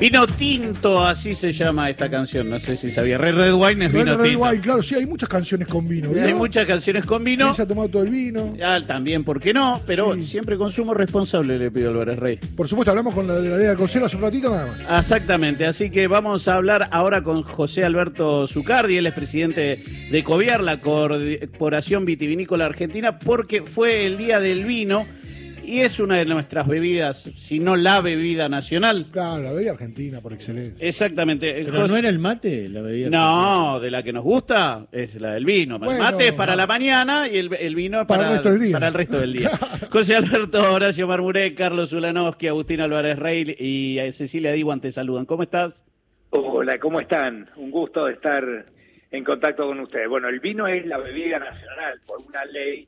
Vino tinto, así se llama esta canción. No sé si sabía. Red Red Wine es vino Red, Red tinto. Wine, claro, sí, hay muchas canciones con vino. Hay muchas canciones con vino. ¿Quién se ha tomado todo el vino? Ya, también, ¿por qué no? Pero Sí. siempre consumo responsable, le pido Álvarez Rey. Por supuesto, hablamos con la de la Liga de Consuelo hace un ratito nada más. Exactamente, así que vamos a hablar ahora con José Alberto Zucardi, él es presidente de COVIAR, la Corporación Vitivinícola Argentina, porque fue el Día del Vino y es una de nuestras bebidas, si no la bebida nacional. Claro, la bebida argentina por excelencia. Exactamente. Pero José- no era el mate la bebida. No, de la que nos gusta es la del vino. El mate es para no. la mañana y el, el vino es Para para, el resto del día. para el resto del día. José Alberto, Horacio Marmuré, Carlos Ulanowski, Agustín Álvarez Rey y eh, Cecilia Diwan te saludan. ¿Cómo estás? Hola, ¿cómo están? Un gusto de estar en contacto con ustedes. Bueno, el vino es la bebida nacional por una ley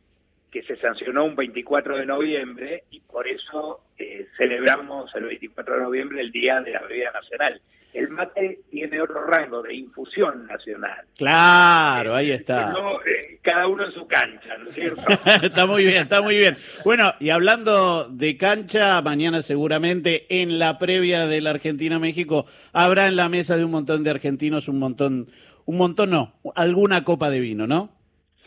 que se sancionó un 24 de noviembre y por eso eh, celebramos el 24 de noviembre el Día de la Bebida Nacional. El mate tiene otro rango de infusión nacional. Claro, ahí está. No, eh, cada uno en su cancha, ¿no es cierto? está muy bien, está muy bien. Bueno, y hablando de cancha, mañana seguramente en la previa de la Argentina-México habrá en la mesa de un montón de argentinos un montón, un montón no, alguna copa de vino, ¿no?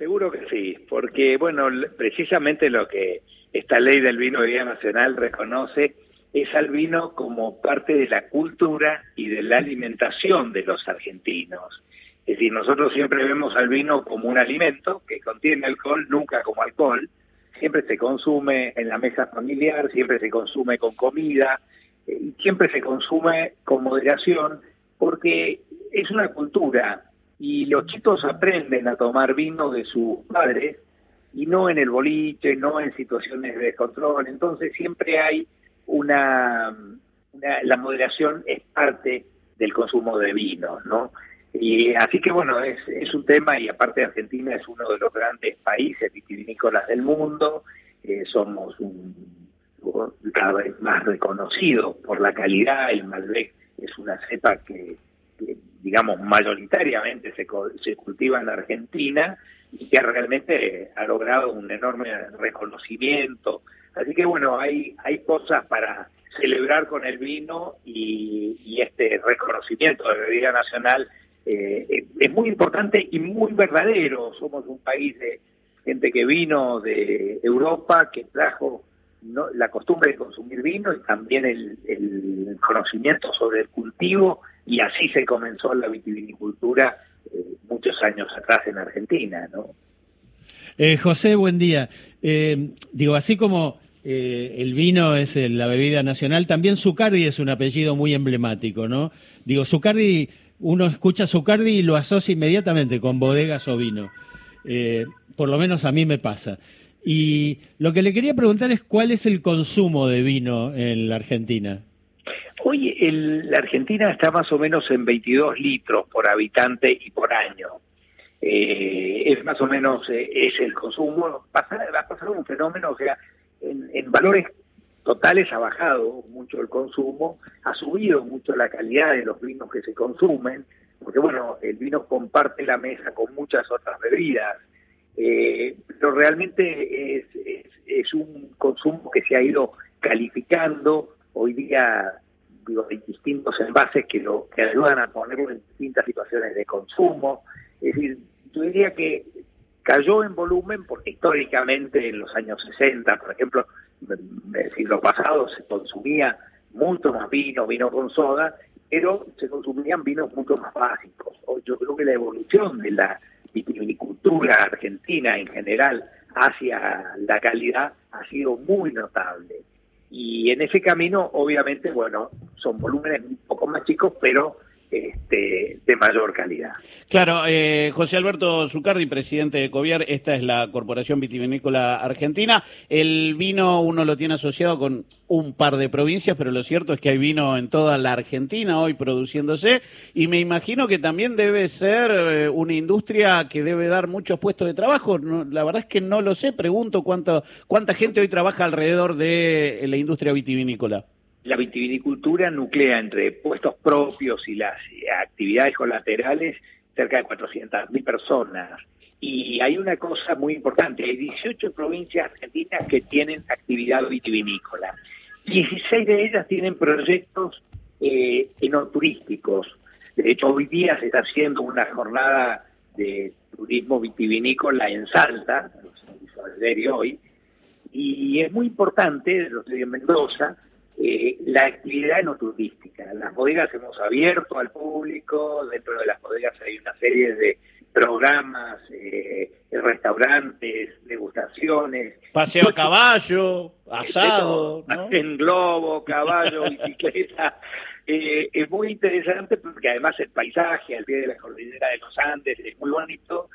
Seguro que sí, porque bueno, precisamente lo que esta ley del vino de vida nacional reconoce es al vino como parte de la cultura y de la alimentación de los argentinos. Es decir, nosotros siempre vemos al vino como un alimento que contiene alcohol, nunca como alcohol. Siempre se consume en la mesa familiar, siempre se consume con comida, eh, y siempre se consume con moderación, porque es una cultura y los chicos aprenden a tomar vino de sus padres y no en el boliche, no en situaciones de descontrol. Entonces siempre hay una, una- la moderación es parte del consumo de vino, ¿no? Y así que bueno, es, es un tema y aparte Argentina es uno de los grandes países vitivinícolas del mundo, eh, somos un, cada vez más reconocido por la calidad, el Malbec es una cepa que, digamos mayoritariamente se, se cultiva en la Argentina y que realmente ha logrado un enorme reconocimiento. Así que bueno, hay, hay cosas para celebrar con el vino y, y este reconocimiento de bebida nacional eh, eh, es muy importante y muy verdadero. Somos un país de gente que vino de Europa, que trajo ¿no? la costumbre de consumir vino y también el, el conocimiento sobre el cultivo y así se comenzó la vitivinicultura eh, muchos años atrás en Argentina, ¿no? Eh, José, buen día. Eh, digo, así como eh, el vino es la bebida nacional, también Zucardi es un apellido muy emblemático, ¿no? Digo, Zucardi, uno escucha Zucardi y lo asocia inmediatamente con bodegas o vino. Por lo menos a mí me pasa. Y lo que le quería preguntar es cuál es el consumo de vino en la Argentina. Hoy el- la Argentina está más o menos en 22 litros por habitante y por año. Eh, es más o menos eh, es el consumo. Va a pasar un fenómeno, o sea, en, en valores totales ha bajado mucho el consumo, ha subido mucho la calidad de los vinos que se consumen, porque bueno, el vino comparte la mesa con muchas otras bebidas, eh, pero realmente es, es, es un consumo que se ha ido calificando. Hoy día digo, distintos envases que lo que ayudan a ponerlo en distintas situaciones de consumo. Es decir, yo diría que cayó en volumen porque históricamente en los años 60, por ejemplo, del siglo pasado se consumía mucho más vino, vino con soda, pero se consumían vinos mucho más básicos. Yo creo que la evolución de la vitivinicultura argentina en general hacia la calidad ha sido muy notable. Y en ese camino, obviamente, bueno, son volúmenes un poco más chicos, pero este, de mayor calidad. Claro, eh, José Alberto Zucardi, presidente de Coviar, esta es la Corporación Vitivinícola Argentina. El vino uno lo tiene asociado con un par de provincias, pero lo cierto es que hay vino en toda la Argentina hoy produciéndose y me imagino que también debe ser eh, una industria que debe dar muchos puestos de trabajo. La verdad es que no lo sé, pregunto cuánto, cuánta gente hoy trabaja alrededor de la industria vitivinícola. La vitivinicultura nuclea entre puestos propios y las actividades colaterales cerca de 400.000 personas. Y hay una cosa muy importante, hay 18 provincias argentinas que tienen actividad vitivinícola. 16 de ellas tienen proyectos eh, enoturísticos. De hecho, hoy día se está haciendo una jornada de turismo vitivinícola en Salta, hoy, y es muy importante, lo estoy en Mendoza, eh, la actividad enoturística. Las bodegas hemos abierto al público, dentro de las bodegas hay una serie de programas, eh, restaurantes, degustaciones. Paseo a caballo, asado. En globo, caballo, bicicleta. Eh, es muy interesante porque además el paisaje al pie de la cordillera de los Andes es muy bonito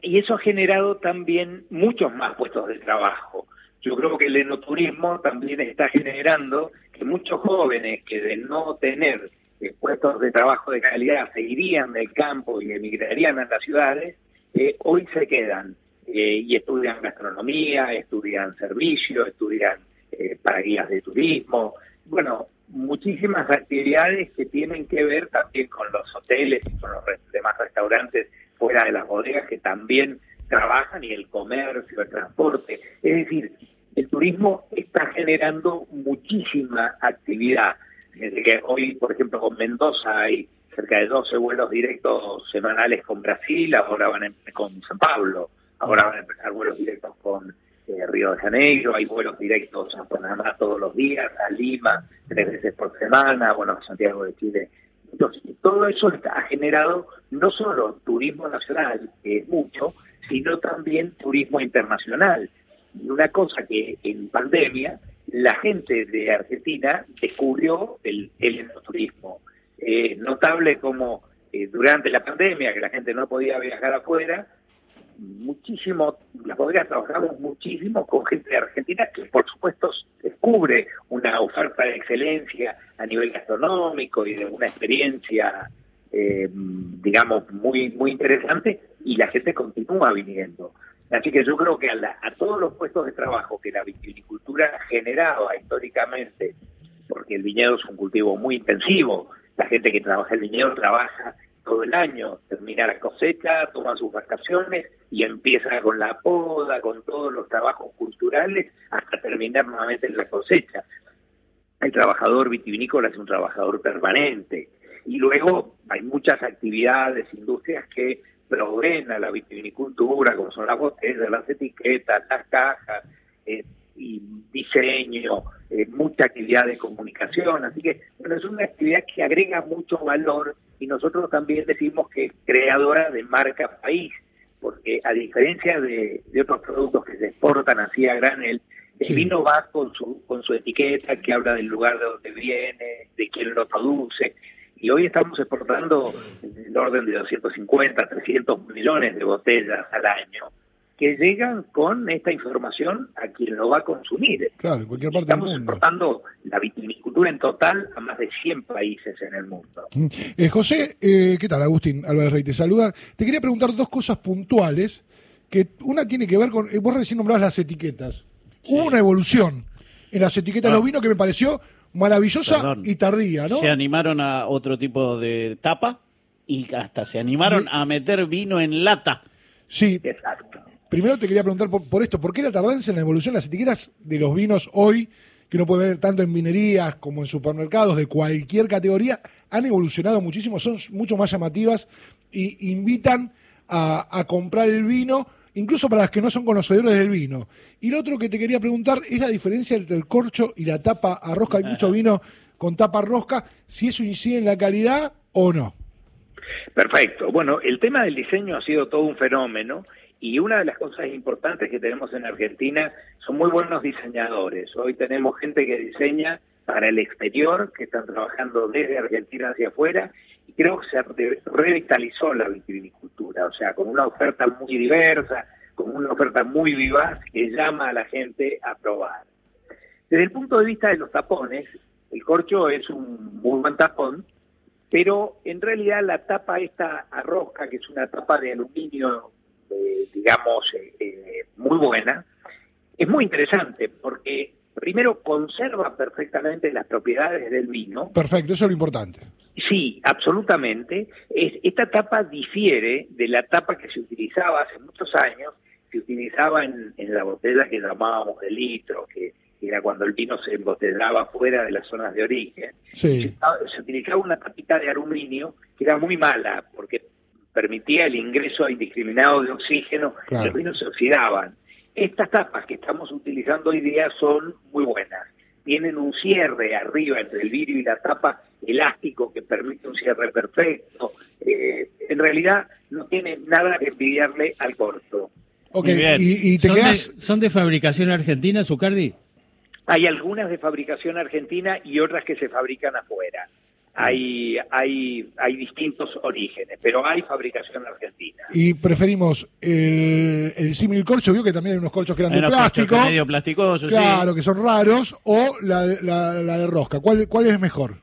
y eso ha generado también muchos más puestos de trabajo. Yo creo que el enoturismo también está generando que muchos jóvenes que de no tener eh, puestos de trabajo de calidad seguirían del campo y emigrarían a las ciudades, eh, hoy se quedan eh, y estudian gastronomía, estudian servicios, estudian para guías de turismo. Bueno, muchísimas actividades que tienen que ver también con los hoteles y con los demás restaurantes fuera de las bodegas que también trabajan y el comercio, el transporte. Es decir, el turismo está generando muchísima actividad. Desde que hoy, por ejemplo, con Mendoza hay cerca de 12 vuelos directos semanales con Brasil, ahora van a, con San Pablo, ahora van a empezar vuelos directos con eh, Río de Janeiro, hay vuelos directos a Panamá todos los días, a Lima tres veces por semana, bueno, a Santiago de Chile. Entonces, todo eso ha generado no solo turismo nacional, que es mucho, sino también turismo internacional. Una cosa que en pandemia la gente de Argentina descubrió el, el. Eh, notable como eh, durante la pandemia, que la gente no podía viajar afuera, muchísimo, las bodegas trabajamos muchísimo con gente de Argentina que por supuesto descubre una oferta de excelencia a nivel gastronómico y de una experiencia eh, digamos muy muy interesante y la gente continúa viniendo. Así que yo creo que a, todos los puestos de trabajo que la viticultura generaba históricamente, porque el viñedo es un cultivo muy intensivo, la gente que trabaja el viñedo trabaja todo el año, termina la cosecha, toma sus vacaciones y empieza con la poda, con todos los trabajos culturales, hasta terminar nuevamente en la cosecha. El trabajador vitivinícola es un trabajador permanente. Y luego hay muchas actividades, industrias que proveen a la vitivinicultura, como son las botellas, las etiquetas, las cajas, eh, y diseño, eh, mucha actividad de comunicación. Así que, bueno, es una actividad que agrega mucho valor y nosotros también decimos que creadora de marca país, porque a diferencia de, otros productos que se exportan así a granel, el vino va con su, con su etiqueta que habla del lugar de donde viene, de quién lo produce y hoy estamos exportando en el orden de 250, 300 millones de botellas al año que llegan con esta información a quien lo va a consumir. Claro, en cualquier parte Estamos del mundo. exportando la viticultura en total a más de 100 países en el mundo. Mm. Eh, José, eh, ¿qué tal? Agustín Álvarez Rey te saluda. Te quería preguntar dos cosas puntuales, que una tiene que ver con, eh, vos recién nombrabas las etiquetas. Hubo una evolución en las etiquetas de los ah. vinos que me pareció maravillosa y tardía, ¿no? Se animaron a otro tipo de tapa y hasta se animaron a meter vino en lata. Sí. Exacto. Primero te quería preguntar por, esto, ¿por qué la tardanza en la evolución de las etiquetas de los vinos hoy, que uno puede ver tanto en minerías como en supermercados de cualquier categoría, han evolucionado muchísimo, son mucho más llamativas y invitan a comprar el vino incluso para las que no son conocedores del vino. Y lo otro que te quería preguntar es la diferencia entre el corcho y la tapa a rosca. Hay mucho vino con tapa a rosca, si eso incide en la calidad o no. Perfecto. Bueno, el tema del diseño ha sido todo un fenómeno y una de las cosas importantes que tenemos en Argentina son muy buenos diseñadores. Hoy tenemos gente que diseña para el exterior, que están trabajando desde Argentina hacia afuera, creo que se revitalizó la vitivinicultura, o sea, con una oferta muy diversa, con una oferta muy vivaz que llama a la gente a probar. Desde el punto de vista de los tapones, el corcho es un muy buen tapón, pero en realidad la tapa esta a que es una tapa de aluminio, eh, digamos, eh, eh, muy buena, es muy interesante porque primero conserva perfectamente las propiedades del vino. Perfecto, eso es lo importante. Sí, absolutamente. esta tapa difiere de la tapa que se utilizaba hace muchos años, se utilizaba en, la botella que llamábamos de litro, que era cuando el vino se embotellaba fuera de las zonas de origen, Sí. se, se utilizaba una tapita de aluminio que era muy mala porque permitía el ingreso indiscriminado de oxígeno Claro. y los vinos se oxidaban. Estas tapas que estamos utilizando hoy día son muy buenas. Tienen un cierre arriba entre el vidrio y la tapa elástico que permite un cierre perfecto. Eh, en realidad no tiene nada que envidiarle al corto. Ok, y, y te ¿Son, de, son de fabricación argentina, Zucardi? Hay algunas de fabricación argentina y otras que se fabrican afuera. Hay, hay, hay distintos orígenes, pero hay fabricación argentina. Y preferimos el, el símil corcho, vio que también hay unos corchos que eran Hay de plástico, medio plasticosos, sí. claro, que son raros, o la, de- la, la de rosca. ¿Cuál, ¿Cuál es mejor?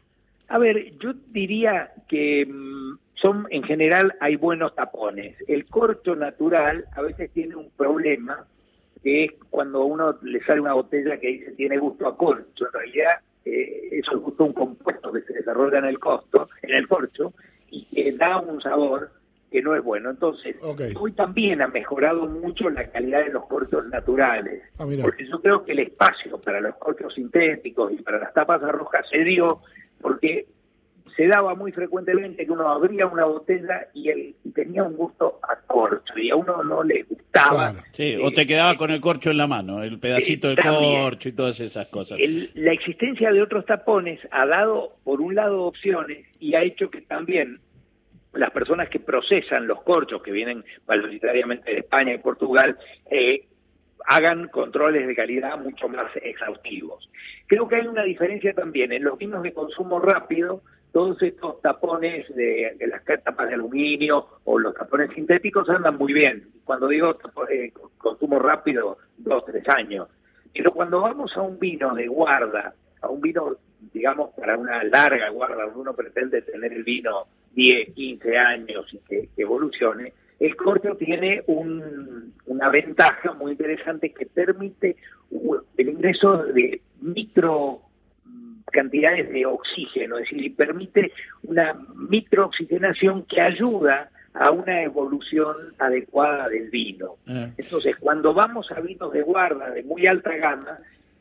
A ver, yo diría que mm, son, en general, hay buenos tapones. El corcho natural a veces tiene un problema, que es cuando a uno le sale una botella que dice tiene gusto a corcho. En realidad, eh, eso es justo un compuesto que se desarrolla en el costo, en el corcho, y que da un sabor que no es bueno. Entonces, hoy también ha mejorado mucho la calidad de los corchos naturales. Ah. Porque yo creo que el espacio para los corchos sintéticos y para las tapas arrojas se dio porque se daba muy frecuentemente que uno abría una botella y, el, tenía un gusto a corcho y a uno no le gustaba. Claro. Sí, o te quedaba con el corcho en la mano, el pedacito de también. corcho y todas esas cosas. El- la existencia de otros tapones ha dado, por un lado, opciones y ha hecho que también las personas que procesan los corchos, que vienen mayoritariamente de España y Portugal, eh, hagan controles de calidad mucho más exhaustivos. Creo que hay una diferencia también en los vinos de consumo rápido, todos estos tapones de, las tapas de aluminio o los tapones sintéticos andan muy bien. Cuando digo eh, consumo rápido, dos, tres años. Pero cuando vamos a un vino de guarda, a un vino, digamos, para una larga guarda, uno pretende tener el vino 10, 15 años y que, evolucione, el corcho tiene un- una ventaja muy interesante que permite u- el ingreso de micro cantidades de oxígeno, es decir, y permite una microoxigenación que ayuda a una evolución adecuada del vino. Ah. Entonces, cuando vamos a vinos de guarda de muy alta gama,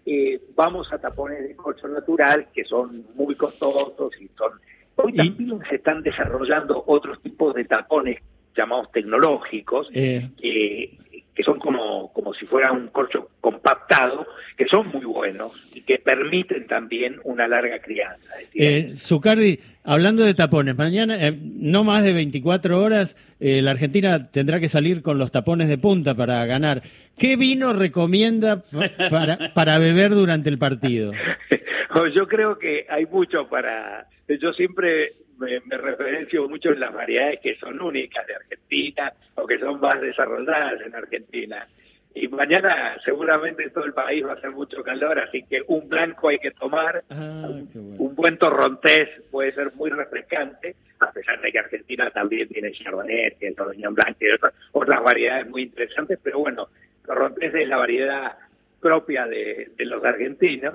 eh, vamos a tapones de corcho natural que son muy costosos y son... Hoy Y- también se están desarrollando otros tipos de tapones llamados tecnológicos, Eh, que, que son como, como si fuera un corcho compactado, que son muy buenos y que permiten también una larga crianza. Eh, Zucardi, hablando de tapones, mañana, eh, no más de 24 horas, eh, la Argentina tendrá que salir con los tapones de punta para ganar. ¿Qué vino recomienda pa- para, para beber durante el partido? Yo creo que hay mucho para... Yo siempre me, me referencio mucho en las variedades que son únicas de Argentina o que son más desarrolladas en Argentina. Y mañana seguramente en todo el país va a hacer mucho calor, así que un blanco hay que tomar. Ah, qué bueno. Un buen torrontés puede ser muy refrescante, a pesar de que Argentina también tiene Chardonnay, tiene Sauvignon Blanc, tiene otras, otras variedades muy interesantes, pero bueno, torrontés es la variedad propia de, de los argentinos.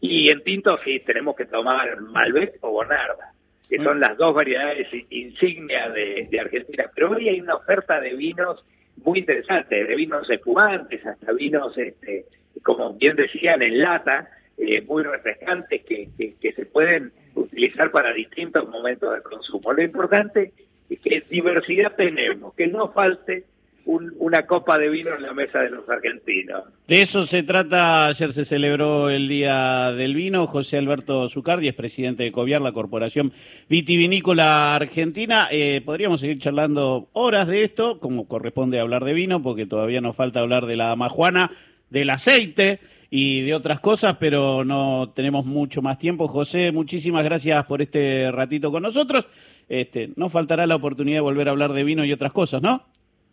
Y en tinto sí, tenemos que tomar Malbec o Bonarda, que son las dos variedades insignias de, Argentina. Pero hoy hay una oferta de vinos muy interesante, de vinos espumantes hasta vinos, este, como bien decían, en lata, eh, muy refrescantes que, que, que se pueden utilizar para distintos momentos de consumo. Lo importante es que diversidad tenemos, que no falte un- una copa de vino en la mesa de los argentinos. De eso se trata. Ayer se celebró el Día del Vino. José Alberto Zucardi es presidente de COVIAR, la Corporación Vitivinícola Argentina. Eh, podríamos seguir charlando horas de esto, como corresponde hablar de vino, porque todavía nos falta hablar de la damajuana, del aceite y de otras cosas, pero no tenemos mucho más tiempo. José, muchísimas gracias por este ratito con nosotros. Este, nos faltará la oportunidad de volver a hablar de vino y otras cosas, ¿no?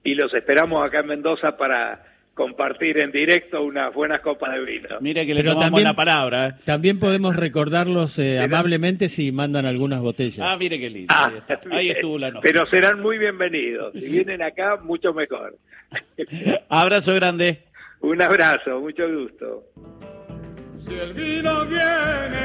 Y los esperamos acá en Mendoza para compartir en directo unas buenas copas de vino. Mire que le Pero tomamos la palabra. ¿eh? También podemos recordarlos eh, amablemente si mandan algunas botellas. Ah, mire qué lindo. Ah, Ahí, está. Ahí estuvo la nota. Pero serán muy bienvenidos. Si vienen acá, mucho mejor. Abrazo grande. Un abrazo, mucho gusto. Si el vino viene